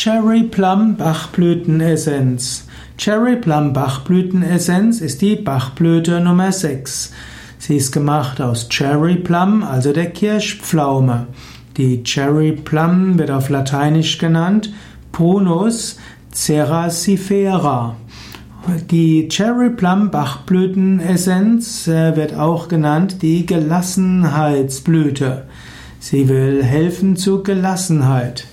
Cherry Plum Bachblütenessenz. Cherry Plum Bachblütenessenz ist die Bachblüte Nummer 6. Sie ist gemacht aus Cherry Plum, also der Kirschpflaume. Die Cherry Plum wird auf Lateinisch genannt Prunus ceracifera. Die Cherry Plum Bachblütenessenz äh, wird auch genannt die Gelassenheitsblüte. Sie will helfen zu Gelassenheit.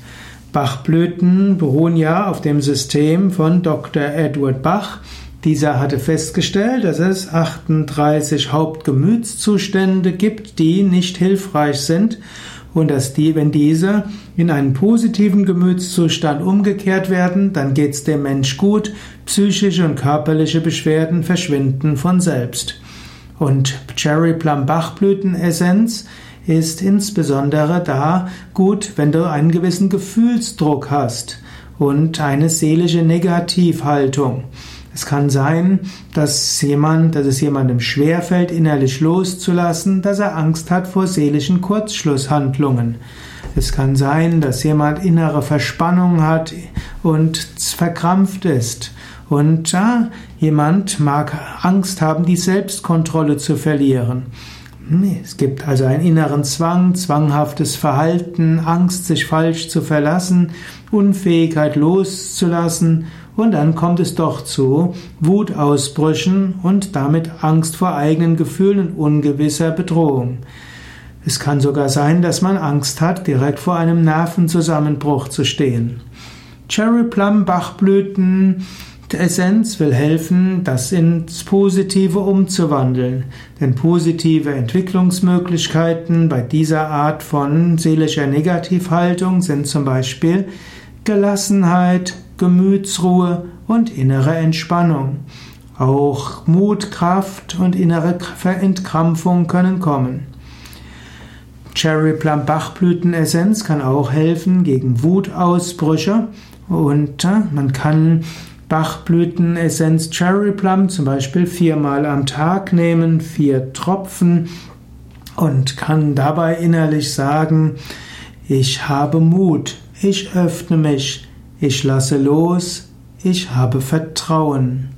Bachblüten beruhen ja auf dem System von Dr. Edward Bach. Dieser hatte festgestellt, dass es 38 Hauptgemütszustände gibt, die nicht hilfreich sind und dass die, wenn diese in einen positiven Gemütszustand umgekehrt werden, dann geht es dem Mensch gut, psychische und körperliche Beschwerden verschwinden von selbst. Und Cherry Plum Bachblütenessenz ist insbesondere da gut, wenn du einen gewissen Gefühlsdruck hast und eine seelische Negativhaltung. Es kann sein, dass jemand, dass es jemandem schwerfällt, innerlich loszulassen, dass er Angst hat vor seelischen Kurzschlusshandlungen. Es kann sein, dass jemand innere Verspannung hat und verkrampft ist. Und ja, jemand mag Angst haben, die Selbstkontrolle zu verlieren. Es gibt also einen inneren Zwang, zwanghaftes Verhalten, Angst, sich falsch zu verlassen, Unfähigkeit loszulassen und dann kommt es doch zu Wutausbrüchen und damit Angst vor eigenen Gefühlen und ungewisser Bedrohung. Es kann sogar sein, dass man Angst hat, direkt vor einem Nervenzusammenbruch zu stehen. Cherry Plum Bachblüten Essenz will helfen, das ins Positive umzuwandeln. Denn positive Entwicklungsmöglichkeiten bei dieser Art von seelischer Negativhaltung sind zum Beispiel Gelassenheit, Gemütsruhe und innere Entspannung. Auch Mut, Kraft und innere Entkrampfung können kommen. Cherry Plum Bachblütenessenz kann auch helfen gegen Wutausbrüche und äh, man kann Bachblütenessenz Cherry Plum zum Beispiel viermal am Tag nehmen, vier Tropfen und kann dabei innerlich sagen, ich habe Mut, ich öffne mich, ich lasse los, ich habe Vertrauen.